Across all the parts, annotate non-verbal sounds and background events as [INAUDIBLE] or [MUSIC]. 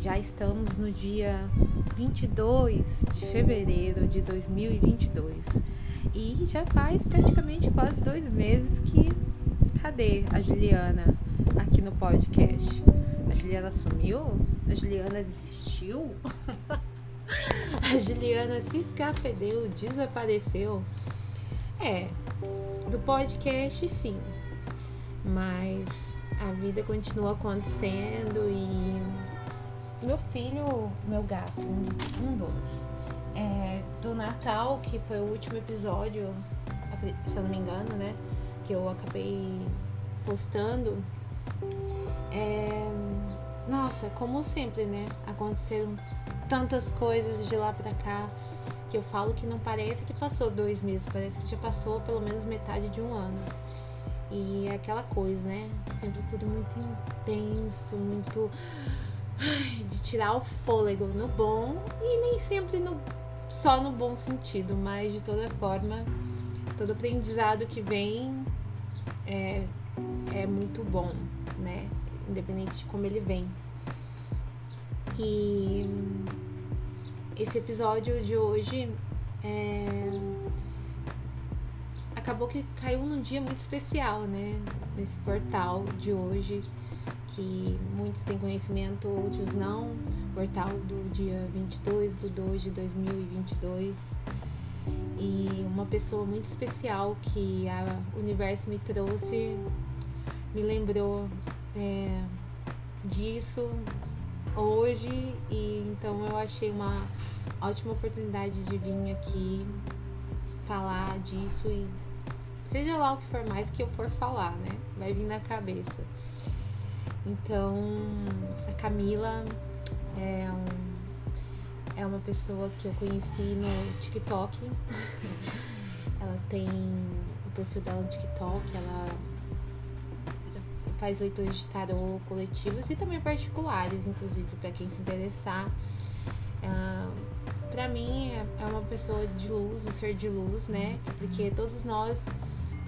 Já estamos no dia 22 de fevereiro de 2022 e já faz praticamente quase dois meses que. Cadê a Juliana aqui no podcast? A Juliana sumiu? A Juliana desistiu? [LAUGHS] a Juliana se escafedeu, desapareceu? É, do podcast sim, mas a vida continua acontecendo e meu filho, meu gato, um dos, um dos é, do Natal, que foi o último episódio, se eu não me engano, né? Que eu acabei postando. É, nossa, como sempre, né? Aconteceram tantas coisas de lá pra cá que eu falo que não parece que passou dois meses, parece que já passou pelo menos metade de um ano. E é aquela coisa, né? Sempre tudo muito intenso, muito de tirar o fôlego no bom e nem sempre no, só no bom sentido, mas de toda forma, todo aprendizado que vem é, é muito bom, né? Independente de como ele vem. E esse episódio de hoje é... acabou que caiu num dia muito especial, né? Nesse portal de hoje, que muitos têm conhecimento, outros não. Portal do dia 22 de 2 de 2022. E uma pessoa muito especial que o universo me trouxe, me lembrou é, disso hoje e então eu achei uma ótima oportunidade de vir aqui falar disso e seja lá o que for mais que eu for falar, né? Vai vir na cabeça. Então, a Camila é, um, é uma pessoa que eu conheci no TikTok. [LAUGHS] ela tem o perfil dela no TikTok, ela faz leituras de tarô coletivos e também particulares, inclusive, para quem se interessar. Uh, para mim é uma pessoa de luz, um ser de luz, né? Porque todos nós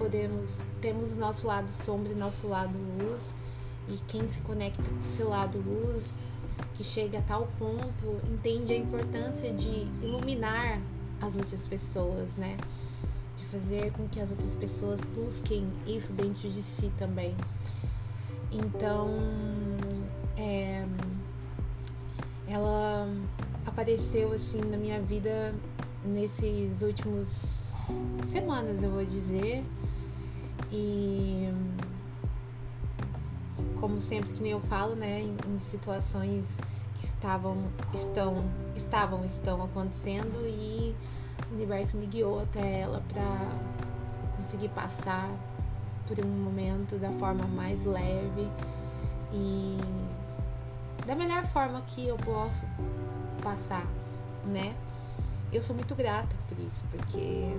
podemos, temos o nosso lado sombra e nosso lado luz, e quem se conecta com o seu lado luz, que chega a tal ponto, entende a importância de iluminar as outras pessoas, né? De fazer com que as outras pessoas busquem isso dentro de si também. Então, é, ela apareceu assim na minha vida nesses últimos semanas, eu vou dizer. E como sempre que nem eu falo, né, em, situações que estavam estão estavam estão acontecendo e o universo me guiou até ela para conseguir passar por um momento da forma mais leve e da melhor forma que eu posso passar, né? Eu sou muito grata por isso, porque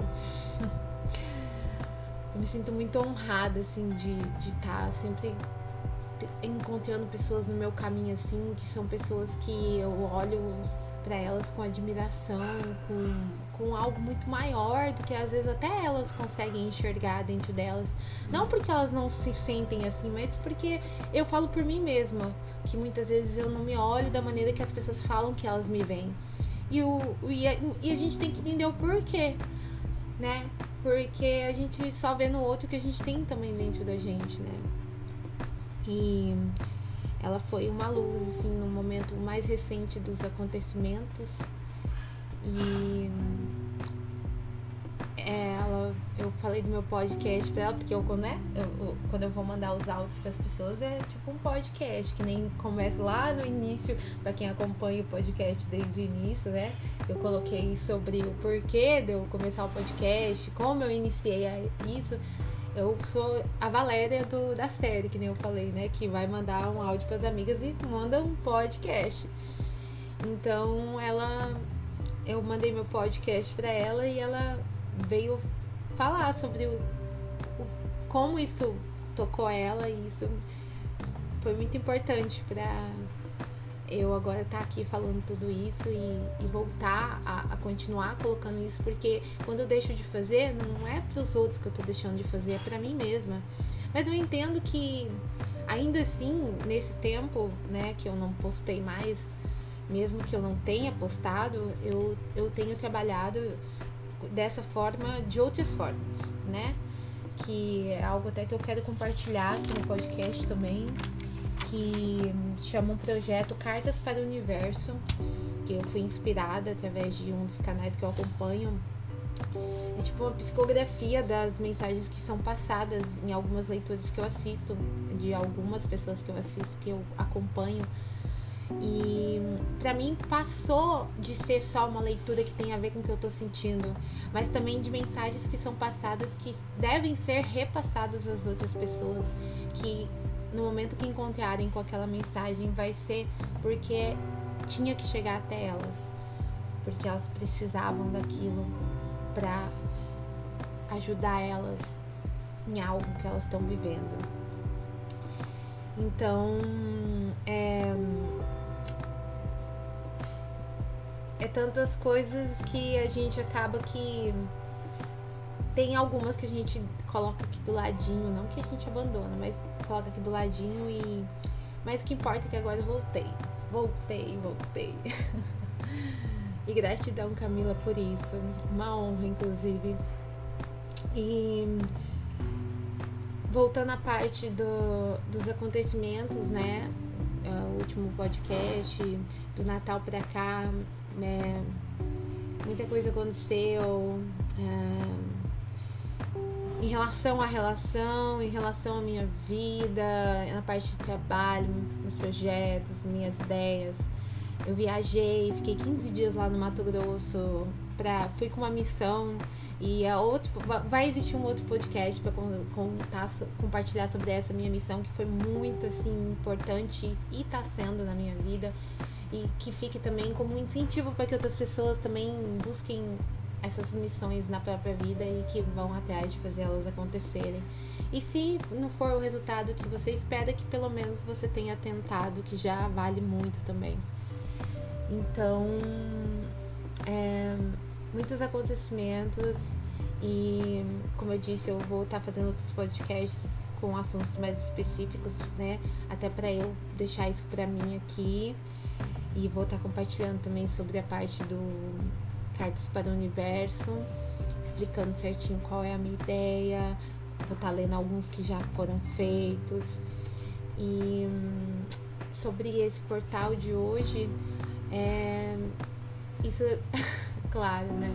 [LAUGHS] eu me sinto muito honrada assim de estar tá sempre encontrando pessoas no meu caminho assim, que são pessoas que eu olho para elas com admiração, com, com algo muito maior do que às vezes até elas conseguem enxergar dentro delas. Não porque elas não se sentem assim, mas porque eu falo por mim mesma, que muitas vezes eu não me olho da maneira que as pessoas falam que elas me veem. E, o, e, a, e a gente tem que entender o porquê, né? Porque a gente só vê no outro que a gente tem também dentro da gente, né? E ela foi uma luz, assim, no momento mais recente dos acontecimentos. E ela, eu falei do meu podcast pra ela, porque eu, né, eu, quando eu vou mandar os áudios para as pessoas é tipo um podcast, que nem começa lá no início, para quem acompanha o podcast desde o início, né? Eu coloquei sobre o porquê de eu começar o podcast, como eu iniciei isso. Eu sou a Valéria do, da série, que nem eu falei, né? Que vai mandar um áudio para as amigas e manda um podcast. Então ela. Eu mandei meu podcast para ela e ela veio falar sobre o, o, como isso tocou ela e isso foi muito importante para eu agora estar tá aqui falando tudo isso e, e voltar a, a, continuar colocando isso, porque quando eu deixo de fazer, não é para os outros que eu estou deixando de fazer, é para mim mesma. Mas eu entendo que ainda assim, nesse tempo, né, que eu não postei mais, mesmo que eu não tenha postado, eu, eu tenho trabalhado dessa forma de outras formas, né? Que é algo até que eu quero compartilhar aqui no podcast também, que chama um projeto Cartas para o Universo, que eu fui inspirada através de um dos canais que eu acompanho. É tipo uma psicografia das mensagens que são passadas em algumas leituras que eu assisto, de algumas pessoas que eu assisto, que eu acompanho. E para mim passou de ser só uma leitura que tem a ver com o que eu tô sentindo, mas também de mensagens que são passadas que devem ser repassadas às outras pessoas, que no momento que encontrarem com aquela mensagem vai ser porque tinha que chegar até elas, porque elas precisavam daquilo para ajudar elas em algo que elas estão vivendo. Então, é, é tantas coisas que a gente acaba que tem algumas que a gente coloca aqui do ladinho, não que a gente abandona, mas coloca aqui do ladinho e mas o que importa é que agora eu voltei. Voltei, voltei. [LAUGHS] e gratidão, Camila, por isso. Uma honra, inclusive. E voltando à parte do, dos acontecimentos, né? É, o último podcast, do Natal pra cá, é, muita coisa aconteceu. É, em relação à relação, em relação à minha vida, na parte de trabalho, meus projetos, minhas ideias. Eu viajei, fiquei 15 dias lá no Mato Grosso, pra, fui com uma missão e a outro, vai existir um outro podcast para contar, compartilhar sobre essa minha missão que foi muito assim importante e está sendo na minha vida e que fique também como um incentivo para que outras pessoas também busquem essas missões na própria vida e que vão atrás de fazer elas acontecerem. E se não for o resultado que você espera, que pelo menos você tenha tentado, que já vale muito também. Então, é, muitos acontecimentos e, como eu disse, eu vou estar fazendo outros podcasts com assuntos mais específicos, né? Até para eu deixar isso para mim aqui e vou estar compartilhando também sobre a parte do cartas para o universo, explicando certinho qual é a minha ideia. Vou estar lendo alguns que já foram feitos. E sobre esse portal de hoje, é, isso, claro, né?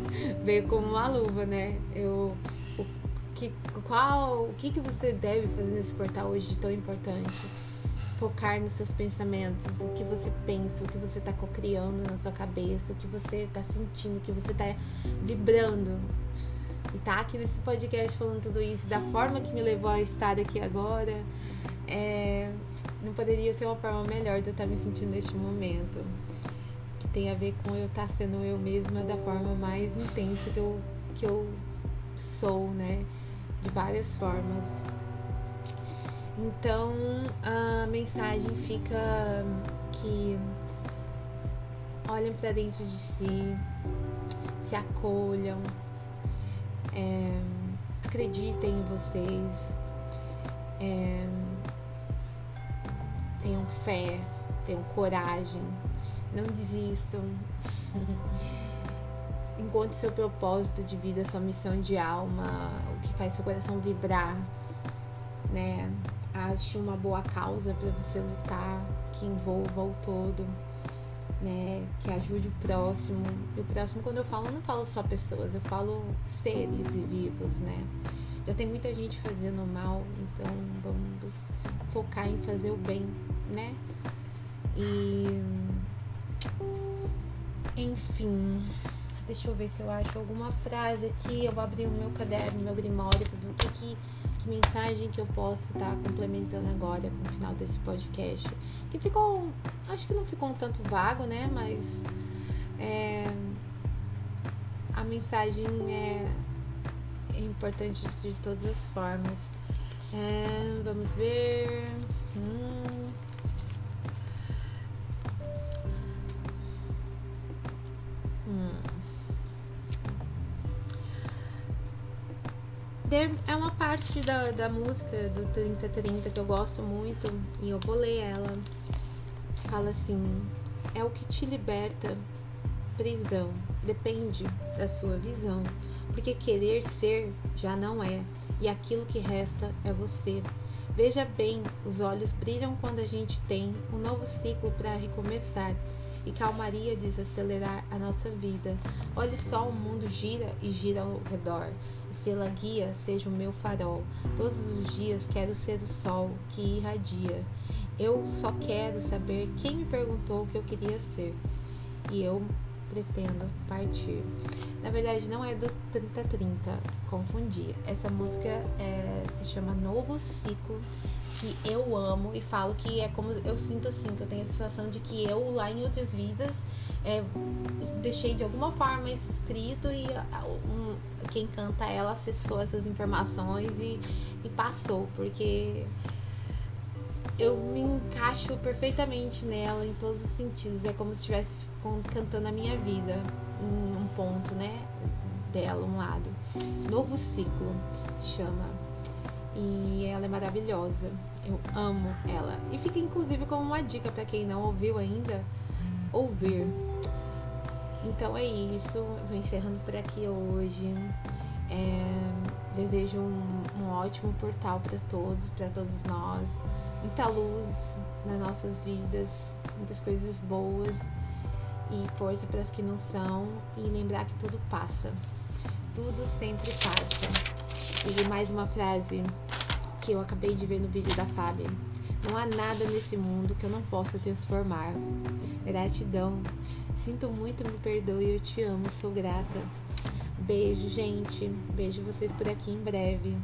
Veio como uma luva, né? Eu, o que, qual, o que, que você deve fazer nesse portal hoje de tão importante? focar nos seus pensamentos, o que você pensa, o que você está cocriando na sua cabeça, o que você está sentindo, o que você está vibrando. E tá aqui nesse podcast falando tudo isso da forma que me levou a estar aqui agora, é, não poderia ser uma forma melhor de eu estar me sentindo neste momento. Tem a ver com eu estar tá sendo eu mesma da forma mais intensa que eu, que eu sou, né? De várias formas. Então a mensagem fica que olhem para dentro de si, se acolham, é, acreditem em vocês, é, tenham fé, tenham coragem, não desistam. Encontre seu propósito de vida, sua missão de alma, o que faz seu coração vibrar, né? ache uma boa causa para você lutar, que envolva o todo, né? Que ajude o próximo. E o próximo, quando eu falo, eu não falo só pessoas, eu falo seres e vivos, né? Já tem muita gente fazendo mal, então vamos focar em fazer o bem, né? E enfim, deixa eu ver se eu acho alguma frase aqui. Eu vou abrir o meu caderno, meu grimório, para ver o que, que mensagem que eu posso estar tá complementando agora com o final desse podcast. Que ficou, acho que não ficou um tanto vago, né? Mas é, a mensagem é, é importante de todas as formas. É, vamos ver. É uma parte da, da música do 3030 que eu gosto muito e eu vou ler ela. Fala assim: é o que te liberta prisão, depende da sua visão, porque querer ser já não é, e aquilo que resta é você. Veja bem, os olhos brilham quando a gente tem um novo ciclo para recomeçar e calmaria desacelerar a nossa vida. Olhe só, o mundo gira e gira ao redor. E se ela guia, seja o meu farol. Todos os dias quero ser o sol que irradia. Eu só quero saber quem me perguntou o que eu queria ser. E eu pretendo partir. Na verdade, não é do 3030, confundi. Essa música é, se chama Novo Ciclo que eu amo e falo que é como eu sinto assim, que eu tenho a sensação de que eu lá em outras vidas é, deixei de alguma forma escrito e um, quem canta ela acessou essas informações e, e passou, porque eu me encaixo perfeitamente nela em todos os sentidos. É como se estivesse cantando a minha vida em um ponto, né? Dela, um lado. Novo ciclo chama e ela é maravilhosa. Eu amo ela. E fica inclusive como uma dica para quem não ouviu ainda, ouvir. Então é isso. Vou encerrando por aqui hoje. É, desejo um, um ótimo portal para todos, para todos nós. Muita luz nas nossas vidas, muitas coisas boas e força para as que não são. E lembrar que tudo passa. Tudo sempre passa. E mais uma frase que eu acabei de ver no vídeo da Fábia. Não há nada nesse mundo que eu não possa transformar. Gratidão. Sinto muito, me perdoe, eu te amo, sou grata. Beijo, gente. Beijo vocês por aqui em breve.